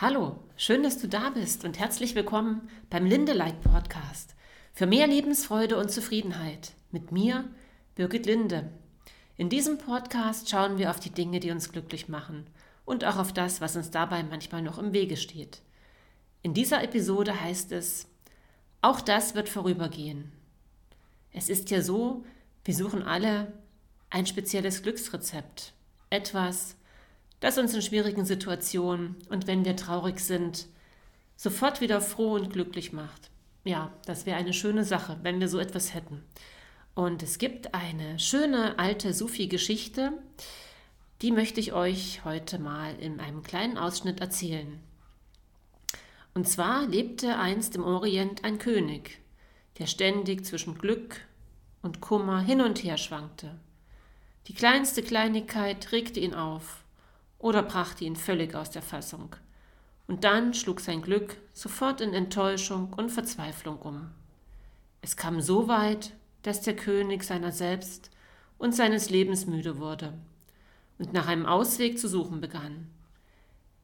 Hallo, schön, dass du da bist und herzlich willkommen beim Lindelight Podcast für mehr Lebensfreude und Zufriedenheit mit mir, Birgit Linde. In diesem Podcast schauen wir auf die Dinge, die uns glücklich machen und auch auf das, was uns dabei manchmal noch im Wege steht. In dieser Episode heißt es, auch das wird vorübergehen. Es ist ja so, wir suchen alle ein spezielles Glücksrezept, etwas, das uns in schwierigen Situationen und wenn wir traurig sind, sofort wieder froh und glücklich macht. Ja, das wäre eine schöne Sache, wenn wir so etwas hätten. Und es gibt eine schöne alte Sufi-Geschichte, die möchte ich euch heute mal in einem kleinen Ausschnitt erzählen. Und zwar lebte einst im Orient ein König, der ständig zwischen Glück und Kummer hin und her schwankte. Die kleinste Kleinigkeit regte ihn auf oder brachte ihn völlig aus der Fassung. Und dann schlug sein Glück sofort in Enttäuschung und Verzweiflung um. Es kam so weit, dass der König seiner selbst und seines Lebens müde wurde und nach einem Ausweg zu suchen begann.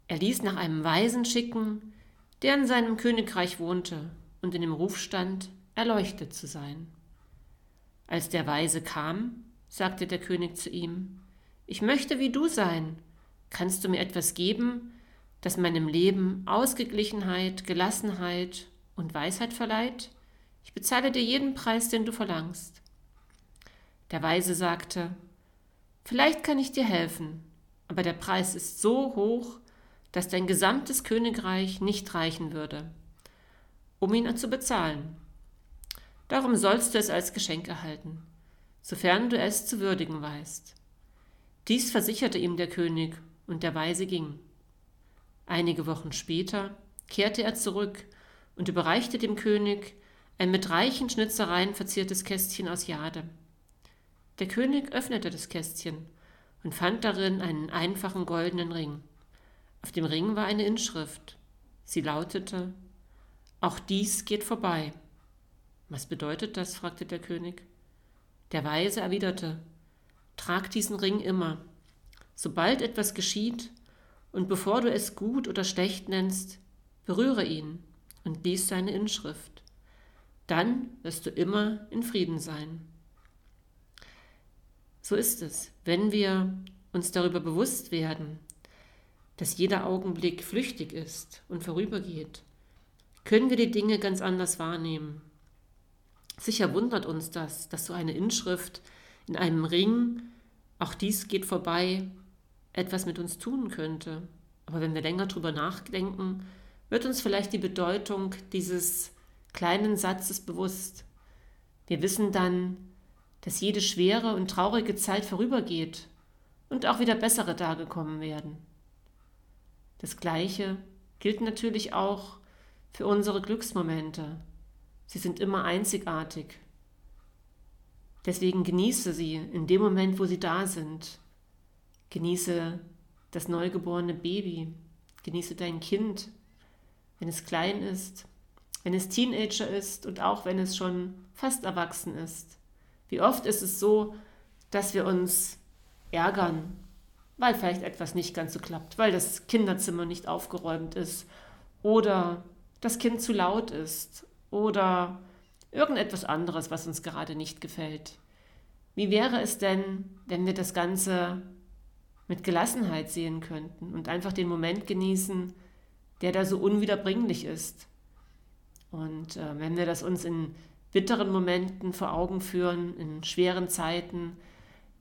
Er ließ nach einem Weisen schicken, der in seinem Königreich wohnte und in dem Ruf stand, erleuchtet zu sein. Als der Weise kam, sagte der König zu ihm, Ich möchte wie du sein, Kannst du mir etwas geben, das meinem Leben Ausgeglichenheit, Gelassenheit und Weisheit verleiht? Ich bezahle dir jeden Preis, den du verlangst. Der Weise sagte, Vielleicht kann ich dir helfen, aber der Preis ist so hoch, dass dein gesamtes Königreich nicht reichen würde, um ihn zu bezahlen. Darum sollst du es als Geschenk erhalten, sofern du es zu würdigen weißt. Dies versicherte ihm der König und der Weise ging. Einige Wochen später kehrte er zurück und überreichte dem König ein mit reichen Schnitzereien verziertes Kästchen aus Jade. Der König öffnete das Kästchen und fand darin einen einfachen goldenen Ring. Auf dem Ring war eine Inschrift. Sie lautete Auch dies geht vorbei. Was bedeutet das? fragte der König. Der Weise erwiderte Trag diesen Ring immer, Sobald etwas geschieht, und bevor du es gut oder schlecht nennst, berühre ihn und lies seine Inschrift. Dann wirst du immer in Frieden sein. So ist es, wenn wir uns darüber bewusst werden, dass jeder Augenblick flüchtig ist und vorübergeht, können wir die Dinge ganz anders wahrnehmen. Sicher wundert uns das, dass so eine Inschrift in einem Ring, auch dies geht vorbei, etwas mit uns tun könnte. Aber wenn wir länger drüber nachdenken, wird uns vielleicht die Bedeutung dieses kleinen Satzes bewusst. Wir wissen dann, dass jede schwere und traurige Zeit vorübergeht und auch wieder bessere Tage kommen werden. Das Gleiche gilt natürlich auch für unsere Glücksmomente. Sie sind immer einzigartig. Deswegen genieße sie in dem Moment, wo sie da sind. Genieße das neugeborene Baby. Genieße dein Kind, wenn es klein ist, wenn es Teenager ist und auch wenn es schon fast erwachsen ist. Wie oft ist es so, dass wir uns ärgern, weil vielleicht etwas nicht ganz so klappt, weil das Kinderzimmer nicht aufgeräumt ist oder das Kind zu laut ist oder irgendetwas anderes, was uns gerade nicht gefällt. Wie wäre es denn, wenn wir das Ganze mit Gelassenheit sehen könnten und einfach den Moment genießen, der da so unwiederbringlich ist. Und äh, wenn wir das uns in bitteren Momenten vor Augen führen, in schweren Zeiten,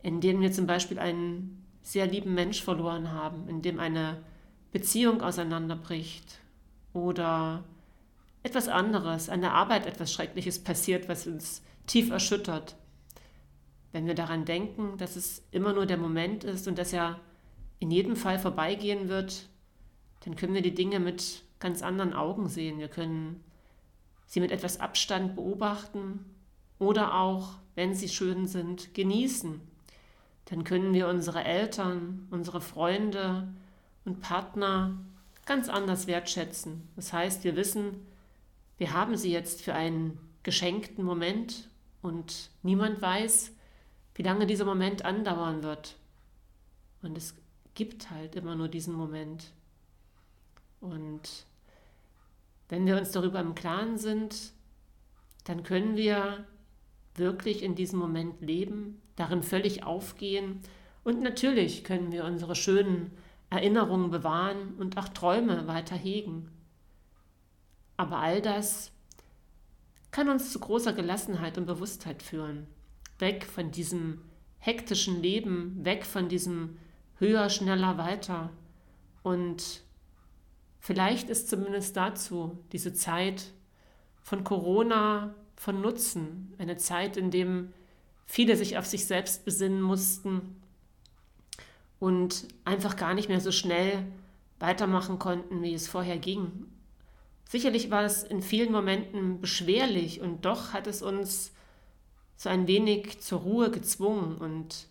in denen wir zum Beispiel einen sehr lieben Mensch verloren haben, in dem eine Beziehung auseinanderbricht oder etwas anderes, an der Arbeit etwas Schreckliches passiert, was uns tief erschüttert, wenn wir daran denken, dass es immer nur der Moment ist und dass er in jedem Fall vorbeigehen wird, dann können wir die Dinge mit ganz anderen Augen sehen. Wir können sie mit etwas Abstand beobachten oder auch, wenn sie schön sind, genießen. Dann können wir unsere Eltern, unsere Freunde und Partner ganz anders wertschätzen. Das heißt, wir wissen, wir haben sie jetzt für einen geschenkten Moment und niemand weiß, wie lange dieser Moment andauern wird. Und es gibt halt immer nur diesen Moment. Und wenn wir uns darüber im Klaren sind, dann können wir wirklich in diesem Moment leben, darin völlig aufgehen und natürlich können wir unsere schönen Erinnerungen bewahren und auch Träume weiter hegen. Aber all das kann uns zu großer Gelassenheit und Bewusstheit führen, weg von diesem hektischen Leben, weg von diesem höher, schneller, weiter. Und vielleicht ist zumindest dazu diese Zeit von Corona von Nutzen, eine Zeit, in dem viele sich auf sich selbst besinnen mussten und einfach gar nicht mehr so schnell weitermachen konnten, wie es vorher ging. Sicherlich war es in vielen Momenten beschwerlich und doch hat es uns so ein wenig zur Ruhe gezwungen. Und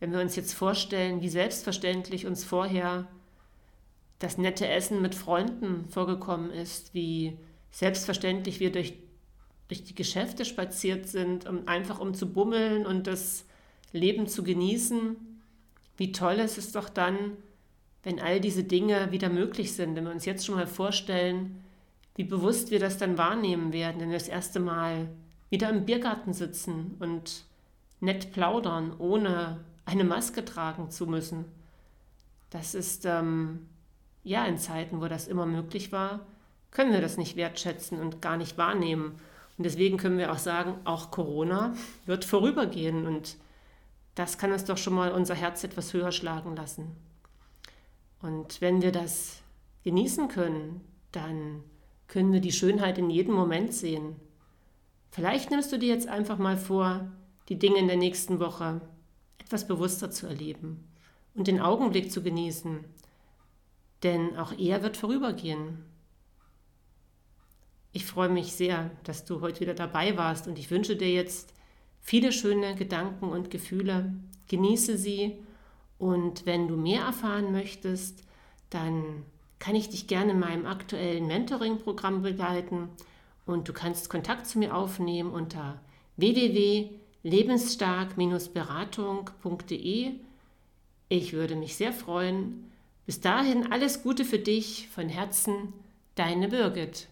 wenn wir uns jetzt vorstellen, wie selbstverständlich uns vorher das nette Essen mit Freunden vorgekommen ist, wie selbstverständlich wir durch, durch die Geschäfte spaziert sind, um, einfach um zu bummeln und das Leben zu genießen, wie toll ist es doch dann, wenn all diese Dinge wieder möglich sind, wenn wir uns jetzt schon mal vorstellen, wie bewusst wir das dann wahrnehmen werden, wenn wir das erste Mal wieder im Biergarten sitzen und nett plaudern, ohne eine Maske tragen zu müssen. Das ist, ähm, ja, in Zeiten, wo das immer möglich war, können wir das nicht wertschätzen und gar nicht wahrnehmen. Und deswegen können wir auch sagen, auch Corona wird vorübergehen und das kann uns doch schon mal unser Herz etwas höher schlagen lassen. Und wenn wir das genießen können, dann können wir die Schönheit in jedem Moment sehen. Vielleicht nimmst du dir jetzt einfach mal vor, die Dinge in der nächsten Woche etwas bewusster zu erleben und den Augenblick zu genießen, denn auch er wird vorübergehen. Ich freue mich sehr, dass du heute wieder dabei warst und ich wünsche dir jetzt viele schöne Gedanken und Gefühle. Genieße sie und wenn du mehr erfahren möchtest, dann kann ich dich gerne in meinem aktuellen Mentoring-Programm begleiten und du kannst Kontakt zu mir aufnehmen unter www.lebensstark-beratung.de. Ich würde mich sehr freuen. Bis dahin alles Gute für dich von Herzen, deine Birgit.